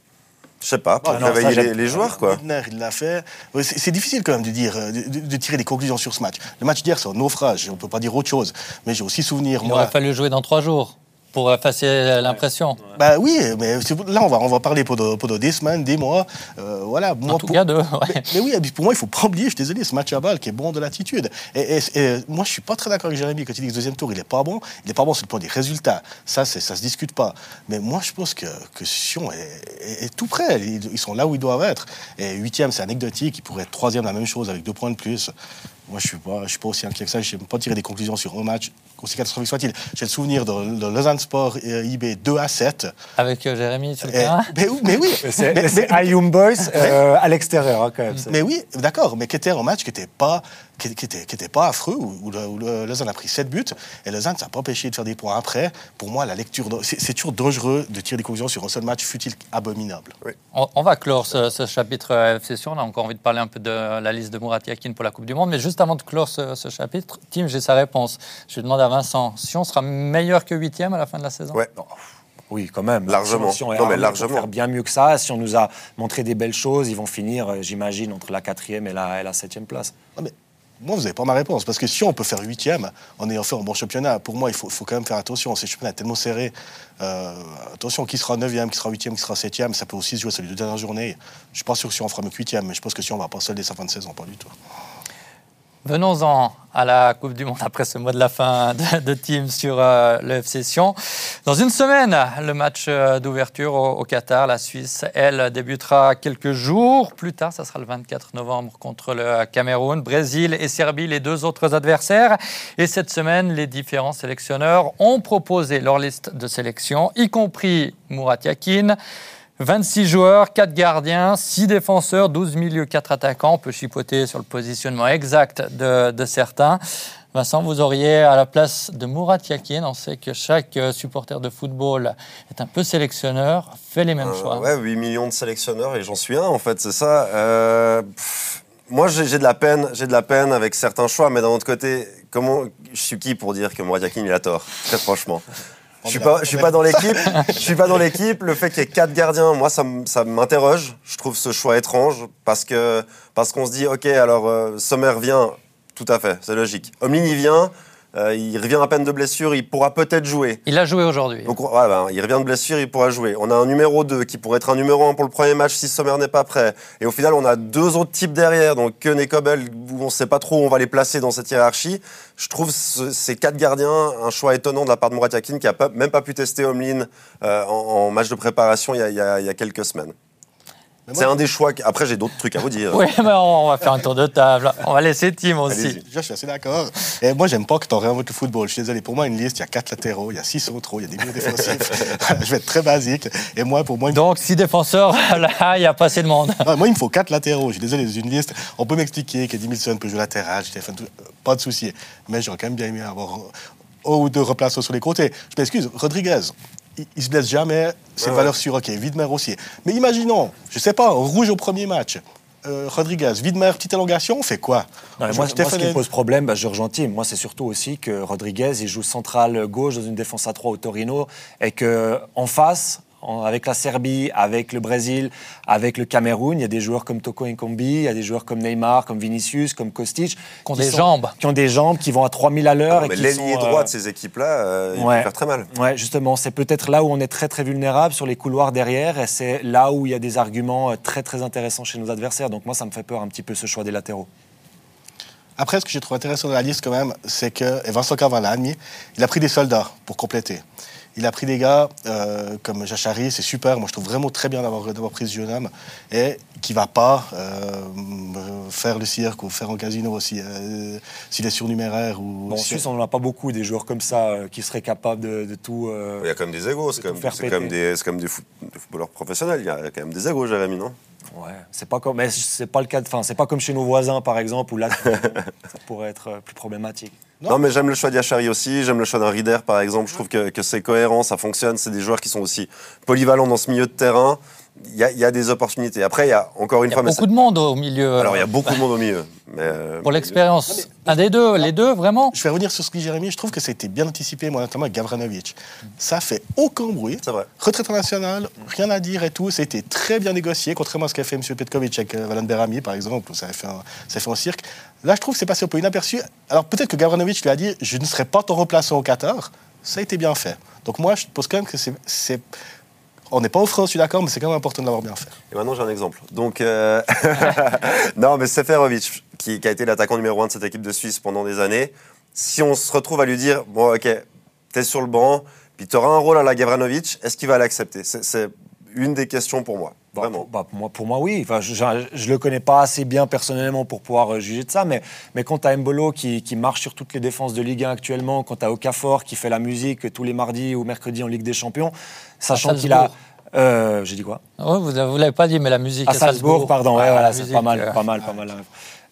je sais pas, pour Ah non, ça, réveiller les, les joueurs, quoi. Widner, il l'a fait. C'est difficile quand même de dire, euh, de, de- de tirer des conclusions sur ce match. Le match d'hier, c'est un naufrage. On peut pas dire autre chose. Mais j'ai aussi souvenir, Il moi. aurait fallu jouer dans trois jours pour effacer l'impression. Bah oui, mais là, on va, on va parler pendant, pendant des semaines, des mois. Euh, voilà. Moi, En tout pour- cas, deux. ouais. Mais, mais oui, pour moi, il faut pas oublier, je suis désolé, ce match à balle qui est bon de l'attitude. Et, et- et moi, je suis pas très d'accord avec Jérémy quand il dit que le deuxième tour, il est pas bon. Il est pas bon sur le plan des résultats. Ça, c'est, ça se discute pas. Mais moi, je pense que, que Sion est, est- est tout près. Ils, ils sont là où ils doivent être. Et huitième, c'est anecdotique. Ils pourraient être troisième, la même chose, avec deux points de plus. Moi, je suis pas, je suis pas aussi inquiet que ça. Je ne pas tirer des conclusions sur un match, aussi catastrophique soit-il. J'ai le souvenir de, de Lausanne Sport euh, IB 2 à 7. Avec euh, Jérémy sur le Et- terrain. mais, mais oui, C'est Ayum Boys euh, à l'extérieur hein, quand même. mais oui, d'accord, mais qui était un match qui n'était pas, qui, qui était, qui était pas affreux, où, où le, où le Lausanne a pris 7 buts, et Lausanne, ça n'a pas empêché de faire des points après. Pour moi, la lecture, c'est toujours dangereux de tirer des conclusions sur un seul match, fut-il abominable. On, on va clore ce, ce chapitre FC Sion. On a encore envie de parler un peu de la liste de Murat Yakin pour la Coupe du Monde. Mais juste avant de clore ce, ce chapitre, Tim, j'ai sa réponse. Je demande à Vincent si on sera meilleur que huitième à la fin de la saison? Ouais. Oui, quand même. Largement. Si on est Non, mais largement. faire bien mieux que ça. Si on nous a montré des belles choses, ils vont finir, euh, j'imagine, entre la quatrième et la, et la septième place. Non, mais moi, vous n'avez pas ma réponse, parce que si on peut faire huitième en ayant fait un bon championnat, pour moi, il faut, faut quand même faire attention. Ce championnat est tellement serré. Euh, attention, qui sera neuvième, qui sera huitième, qui sera septième, ça peut aussi se jouer sur les deux dernières journées. Je ne suis pas sûr que si on fera mieux que huitième, mais je pense que si on va pas solder sa fin de saison, pas du tout. Venons-en à la Coupe du Monde après ce mot de la fin de, de Tim sur euh, le. Dans une semaine, le match euh, d'ouverture au, au Qatar, la Suisse, elle, débutera quelques jours plus tard. Ça sera le 24 novembre contre le Cameroun, Brésil et Serbie, les deux autres adversaires. Et cette semaine, les différents sélectionneurs ont proposé leur liste de sélection, y compris Murat Yakin. 26 joueurs, 4 gardiens, 6 défenseurs, 12 milieux, 4 attaquants. On peut chipoter sur le positionnement exact de, de certains. Vincent, vous auriez à la place de Murat Yakin, on sait que chaque euh, supporter de football est un peu sélectionneur, fait les mêmes Euh, choix. ouais, 8 millions de sélectionneurs et j'en suis un en fait, c'est ça. Euh, pff, moi j'ai de la peine, j'ai de la peine avec certains choix, mais d'un autre côté, comment je suis qui pour dire que Mourad Yakin il a tort Très franchement. Je suis pas, je suis pas dans l'équipe. Je suis pas dans l'équipe. Le fait qu'il y ait quatre gardiens, moi, ça, m'interroge. Je trouve ce choix étrange parce que parce qu'on se dit, ok, alors euh, Sommer vient, tout à fait, c'est logique. Omlin vient, euh, il revient à peine de blessure, il pourra peut-être jouer. Il a joué aujourd'hui. Donc ouais, ben, il revient de blessure, il pourra jouer. On a un numéro 2 qui pourrait être un numéro 1 pour le premier match si Sommer n'est pas prêt. Et au final, on a deux autres types derrière, donc Keun et Kobel, où on ne sait pas trop où on va les placer dans cette hiérarchie. Je trouve ce- ces quatre gardiens un choix étonnant de la part de Murat Yakin, qui n'a même pas pu tester Omlin euh, en, en match de préparation il y a, il y a- il y a quelques semaines. C'est un des choix. que- Après, j'ai d'autres trucs à vous dire. Oui, mais on va faire un tour de table. On va laisser Tim aussi. Je suis assez d'accord. Et moi, j'aime pas que tu réinventes le football. Je suis désolé. Pour moi, une liste, il y a quatre latéraux, il y a six centraux, il y a des milieux défensifs. je vais être très basique. Et moi, pour moi, Donc, six défenseurs, là, il n'y a pas assez de monde. Ah, moi, il me faut quatre latéraux. Je suis désolé, dans une liste. On peut m'expliquer qu'Eddie Milson peut jouer latéral, j'ai fait tout- pas de souci. Mais j'aurais quand même bien aimé avoir un ou deux remplaçants sur les côtés. Je m'excuse, Rodriguez, il, il se blesse jamais, c'est Ouais, valeur sûre, ok. Widmer aussi. Mais imaginons, je sais pas, rouge au premier match. Euh, Rodriguez, Widmer, petite élongation, on fait quoi? Non, moi, moi, ce qui pose problème, bah, je rejoins Tim. Moi, c'est surtout aussi que Rodriguez, il joue central gauche dans une défense à 3 au Torino et que en face, en- avec la Serbie, avec le Brésil, avec le Cameroun, il y a des joueurs comme Toko Nkombi, il y a des joueurs comme Neymar, comme Vinicius, comme Kostic. Qui ont des jambes. Qui ont des jambes, qui vont à 3000 à l'heure. qui l'ailier sont, euh, droit de ces équipes-là, euh, il ouais. peut faire très mal. Ouais, justement, c'est peut-être là où on est très très vulnérable sur les couloirs derrière, et c'est là où il y a des arguments euh, très très intéressants chez nos adversaires. Donc moi, ça me fait peur un petit peu ce choix des latéraux. Après, ce que j'ai trouvé intéressant dans la liste, quand même, c'est que, et Vincent admis, il a pris des soldats pour compléter. Il a pris des gars euh, comme Jachari, c'est super. Moi, je trouve vraiment très bien d'avoir d'avoir pris ce jeune homme et qui va pas euh, faire le cirque ou faire un casino aussi euh, s'il est surnuméraire ou. Bon, en si- Suisse, on n'en a pas beaucoup des joueurs comme ça euh, qui seraient capables de, de tout. euh, Il y a quand même des égos, c'est de quand même péter. des, c'est quand même des, foot- des footballeurs professionnels. Il y a quand même des égos, Jérémy, non? Ouais, c'est pas comme, mais c'est pas le cas. Enfin, c'est pas comme chez nos voisins, par exemple, où là, ça pourrait être plus problématique. Non. Mais j'aime le choix d'Yachari aussi, j'aime le choix d'un Rieder par exemple. Je trouve que c'est cohérent, ça fonctionne. C'est des joueurs qui sont aussi polyvalents dans ce milieu de terrain. Il y a, y des opportunités. Après, il y a encore une Il y a fois. beaucoup de monde au milieu. Alors, il y a beaucoup de monde au milieu. Mais, euh, Pour l'expérience. Un des deux, les deux, vraiment Je vais revenir sur ce que dit Jérémy. Je trouve que ça a été bien anticipé, moi, notamment avec Gavranovic. Ça fait aucun bruit. C'est vrai. Retraite internationale, rien à dire et tout. Ça a été très bien négocié, contrairement à ce qu'a fait M. Petkovic avec euh, Valan Berami, par exemple, où ça a fait un, ça a fait un cirque. Là, je trouve que c'est passé un peu inaperçu. Alors, peut-être que Gavranovic lui a dit Je ne serai pas ton remplaçant au Qatar. Ça a été bien fait. Donc, moi, je pense quand même que c'est. On n'est pas au front, je suis d'accord, mais c'est quand même important de l'avoir bien fait. Et maintenant, j'ai un exemple. Donc, euh, non, mais Seferovic, qui, a été l'attaquant numéro un de cette équipe de Suisse pendant des années, si on se retrouve à lui dire, bon, ok, t'es sur le banc, puis tu un rôle à la Gavranovic, est-ce qu'il va l'accepter? Une des questions pour moi, Bah, vraiment. pour, bah, pour moi, pour moi, oui. Enfin, je ne le connais pas assez bien personnellement pour pouvoir euh, juger de ça, mais, mais quand tu as Mbolo qui, qui marche sur toutes les défenses de Ligue 1 actuellement, quand tu as Okafor qui fait la musique tous les mardis ou mercredis en Ligue des Champions, sachant qu'il a. Euh, J'ai dit quoi? Ouais, Vous ne l'avez pas dit, mais la musique À Salzbourg, pardon, ouais, voilà, c'est musique, pas mal, euh, pas mal, pas mal.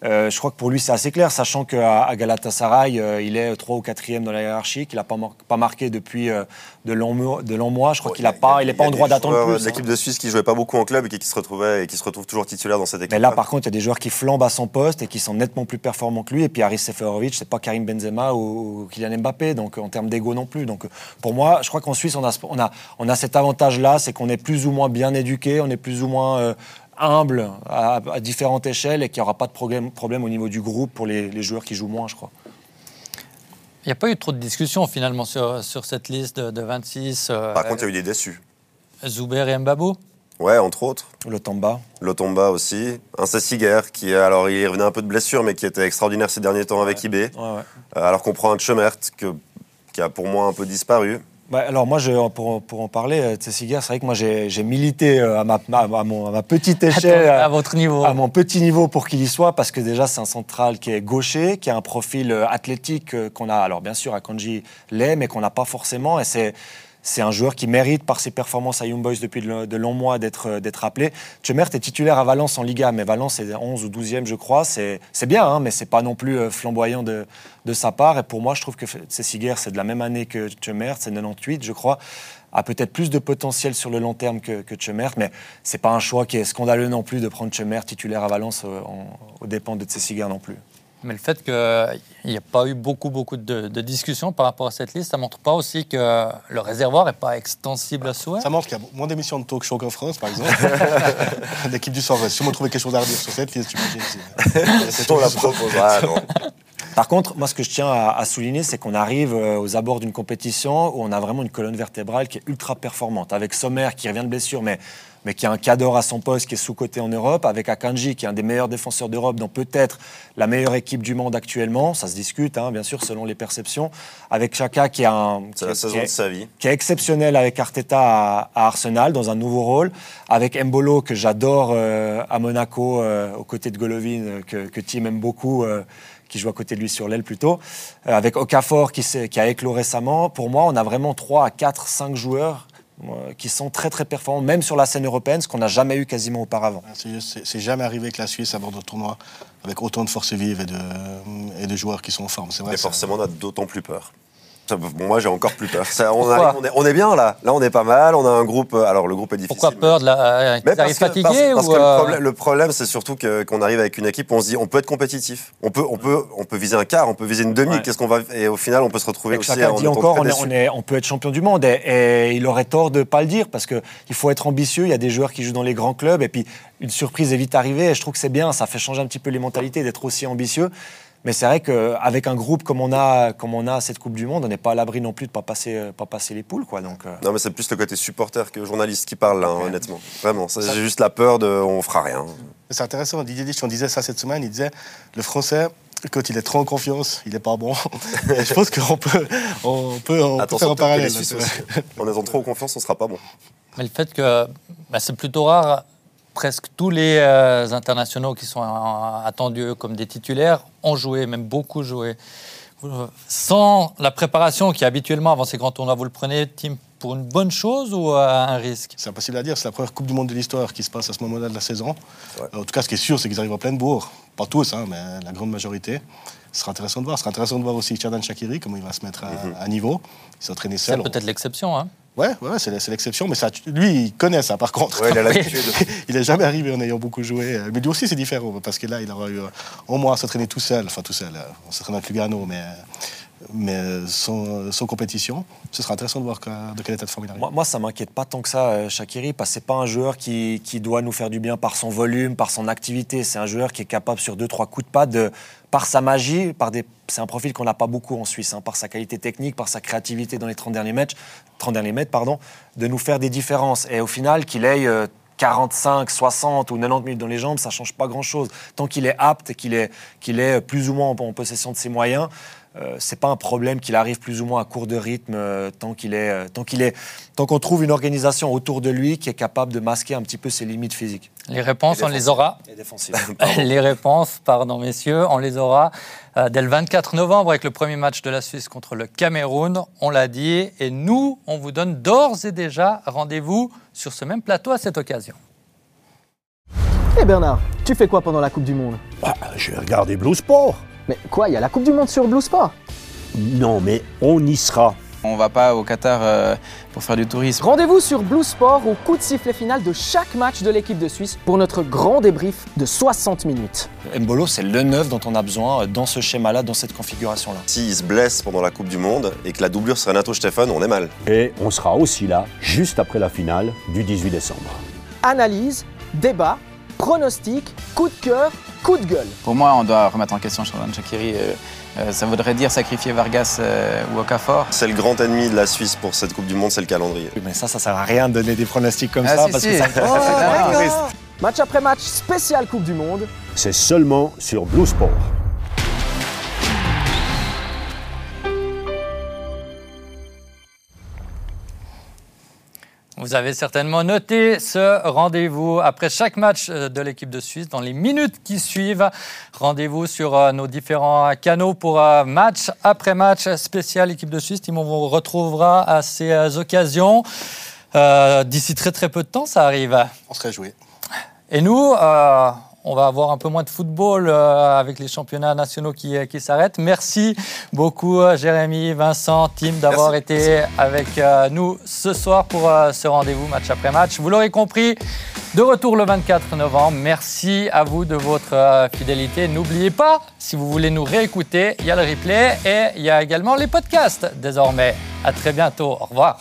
Euh, je crois que pour lui, c'est assez clair, sachant qu'à à Galatasaray, euh, il est 3 ou 4e dans la hiérarchie, qu'il n'a pas, mar- pas marqué depuis euh, de longs mois. De mois. Je crois qu'il n'est pas, il y est pas a en droit d'attendre plus. l'équipe de Suisse qui jouait pas beaucoup en club et qui, qui se retrouvait et qui se retrouvent toujours titulaires dans cette équipe. Mais là, par contre, il y a des joueurs qui flambent à son poste et qui sont nettement plus performants que lui. Et puis, Aris Seferovic, c'est pas Karim Benzema ou, ou Kylian Mbappé, donc en termes d'ego non plus. Donc, pour moi, je crois qu'en Suisse, on a, on a, on a cet avantage-là, c'est qu'on est plus ou moins bien éduqué, on est plus ou moins euh, humble à, à différentes échelles et qu'il n'y aura pas de problème, problème au niveau du groupe pour les, les joueurs qui jouent moins, je crois. Il n'y a pas eu trop de discussions finalement sur, sur cette liste de, de 26. euh, Par contre, il y a eu des déçus. Zuber et Mbabou. Ouais, entre autres. Le Tamba. Lotomba aussi. Un Sessiger qui, alors, il revenait un peu de blessure, mais qui était extraordinaire ces derniers temps avec IB. Ouais, ouais. Euh, alors qu'on prend un Chemert que, qui a pour moi un peu disparu. Bah, alors moi, je, pour, pour en parler, euh, Tsessiger, c'est vrai que moi j'ai milité euh, à ma, à, mon- à ma petite échelle, à à, votre niveau. à mon petit niveau pour qu'il y soit, parce que déjà c'est un central qui est gaucher, qui a un profil euh, athlétique qu'on a, alors bien sûr Akanji l'est, mais qu'on n'a pas forcément, et c'est c'est un joueur qui mérite par ses performances à Young Boys depuis de, longs mois d'être euh, appelé. Chemert est titulaire à Valence en Liga, mais Valence est 11 ou 12e je crois, c'est bien, hein, mais c'est pas non plus euh, flamboyant de, sa part, et pour moi je trouve que Tsessiger c'est de la même année que Chemert, c'est 98 je crois, a peut-être plus de potentiel sur le long terme que, que Chemert, mais c'est pas un choix qui est scandaleux non plus de prendre Chemert titulaire à Valence euh, aux dépens de Tsessiger non plus. Mais le fait qu'il n'y a pas eu beaucoup, beaucoup de, de discussions par rapport à cette liste, ça montre pas aussi que le réservoir n'est pas extensible à souhait Ça montre qu'il y a moins d'émissions de talk show qu'en France, par exemple. L'équipe du soir va sûrement trouver quelque chose à redire sur cette liste. tu imagines, c'est- Si on la proposera, non. Par contre, moi, ce que je tiens à, à souligner, c'est qu'on arrive euh, aux abords d'une compétition où on a vraiment une colonne vertébrale qui est ultra performante. Avec Sommer qui revient de blessure, mais, mais qui a un cadre à son poste, qui est sous-coté en Europe. Avec Akanji, qui est un des meilleurs défenseurs d'Europe, dont peut-être la meilleure équipe du monde actuellement. Ça se discute, hein, bien sûr, selon les perceptions. Avec Chaka, qui, a un, C'est qui la est- saison qui est- de sa vie. qui est exceptionnel avec Arteta à, à Arsenal dans un nouveau rôle, avec Mbolo que j'adore euh, à Monaco euh, aux côtés de Golovin euh, que, que Tim aime beaucoup, euh, qui joue à côté de lui sur l'aile plutôt, Euh, avec Okafor qui, qui a éclos récemment. Pour moi, on a vraiment 3 à 4, 5 joueurs qui sont très très performants, même sur la scène européenne, ce qu'on n'a jamais eu quasiment auparavant. C'est- C'est jamais arrivé que la Suisse aborde un tournoi avec autant de forces vives et de, et de joueurs qui sont en forme. C'est vrai. Et forcément, on a d'autant plus peur. Ça, bon, moi, j'ai encore plus peur. Ça, on, Pourquoi arrive- on est, on est bien là. Là, on est pas mal. On a un groupe. euh, Alors, le groupe est difficile. Pourquoi peur de la. euh, Mais parce que, parce- fatigués parce ou, que le euh, problème, le problème, c'est surtout que- qu'on arrive avec une équipe, on se dit, on peut être compétitif. On peut, on peut, on peut viser un quart, on peut viser une demi. Ouais. Qu'est-ce qu'on va Et au final, on peut se retrouver aussi Chaka en dit encore, très on, est- déçu. on est- on peut être champion du monde et, et il aurait tort de ne pas le dire parce qu'il faut être ambitieux. Il y a des joueurs qui jouent dans les grands clubs et puis une surprise est vite arrivée et je trouve que c'est bien. Ça fait changer un petit peu les mentalités d'être aussi ambitieux. Mais c'est vrai qu'avec un groupe comme on a, comme on a cette Coupe du Monde, on n'est pas à l'abri non plus de ne pas passer, euh, pas passer les poules. Quoi. Donc, euh, Non, mais c'est plus le côté supporter que journaliste qui parle, là, hein, honnêtement. Vraiment. Ça, J'ai juste la peur de, on fera rien. C'est intéressant, Didier Deschamps disait ça cette semaine, il disait, le français, quand il est trop en confiance, il n'est pas bon. je pense qu'on peut, on peut, on peut faire un parallèle. en étant trop en confiance, on ne sera pas bon. Mais le fait que bah, c'est plutôt rare, presque tous les euh, internationaux qui sont attendus comme des titulaires ont joué, même beaucoup joué. Sans la préparation qui habituellement avant ces grands tournois, vous le prenez, Tim, pour une bonne chose ou un risque? C'est impossible à dire. C'est la première Coupe du Monde de l'histoire qui se passe à ce moment-là de la saison. En tout cas, ce qui est sûr, c'est qu'ils arrivent en pleine bourre. Pas tous, hein, mais la grande majorité. Ce sera intéressant de voir. Ce sera intéressant de voir aussi Tchadan Shakiri, comment il va se mettre à, mhm. niveau. Il s'est entraîné seul. C'est peut-être l'exception. Hein Ouais, ouais c'est l'exception, mais ça, lui, il connaît ça par contre. Ouais, il n'est jamais arrivé en ayant beaucoup joué. Mais lui aussi, c'est différent, parce que là, il aura eu au moins à s'entraîner tout seul, enfin tout seul, on s'entraîne avec Lugano, mais mais sans, compétition. Ce sera intéressant de voir de quel état de forme il arrive. Moi, moi ça m'inquiète pas tant que ça, euh, Shakiri, parce que c'est pas un joueur qui, doit nous faire du bien par son volume, par son activité. C'est un joueur qui est capable sur deux, trois coups de pas de, par sa magie, par des, c'est un profil qu'on n'a pas beaucoup en Suisse, hein, par sa qualité technique, par sa créativité dans les 30 derniers mètres, 30 derniers mètres, pardon, de nous faire des différences. Et au final, qu'il 45, euh, 60 ou 90 minutes dans les jambes, ça change pas grand-chose. Tant qu'il est apte qu'il est, qu'il est plus ou moins en possession de ses moyens, euh, c'est pas un problème qu'il arrive plus ou moins à court de rythme euh, tant qu'il est, euh, tant qu'il est, tant qu'on trouve une organisation autour de lui qui est capable de masquer un petit peu ses limites physiques. Les réponses, on les aura. les réponses, pardon messieurs, on les aura dès le 24 novembre avec le premier match de la Suisse contre le Cameroun. On l'a dit, et nous, on vous donne d'ores et déjà rendez-vous sur ce même plateau à cette occasion. Hé Bernard, tu fais quoi pendant la Coupe du Monde? Bah, Je vais regarder Blue Sport. Mais quoi, il y a la Coupe du Monde sur Blue Sport? Non, mais on y sera. On va pas au Qatar euh, pour faire du tourisme. Rendez-vous sur Blue Sport au coup de sifflet final de chaque match de l'équipe de Suisse pour notre grand débrief de 60 minutes. Mbolo, c'est le neuf dont on a besoin euh, dans ce schéma-là, dans cette configuration-là. S'il se blesse pendant la Coupe du Monde et que la doublure serait Nato Stefan, on est mal. Et on sera aussi là, juste après la finale du 18 décembre. Analyse, débat, pronostic, coup de cœur coup de gueule. Pour moi, on doit remettre en question Jordan Shakiri. Euh, euh, ça voudrait dire sacrifier Vargas euh, ou Okafor. C'est le grand ennemi de la Suisse pour cette Coupe du Monde, c'est le calendrier. mais ça, ça sert à rien de donner des pronostics comme ah, ça parce que ça. Oh, match après match, spécial Coupe du Monde. C'est seulement sur Blue Sport. Vous avez certainement noté ce rendez-vous après chaque match euh, de l'équipe de Suisse. Dans les minutes qui suivent, rendez-vous sur euh, nos différents canaux pour euh, match après match spécial équipe de Suisse. Timon vous retrouvera à ces occasions. D'ici très très peu de temps, ça arrive. On serait joué. Et nous, on va avoir un peu moins de football euh, avec les championnats nationaux qui, euh, qui s'arrêtent. Merci beaucoup, euh, Jérémy, Vincent, Tim, d'avoir été avec nous ce soir pour ce rendez-vous match après match. Vous l'aurez compris, de retour le 24 novembre. Merci à vous de votre fidélité. N'oubliez pas, si vous voulez nous réécouter, il y a le replay et il y a également les podcasts désormais. À très bientôt. Au revoir.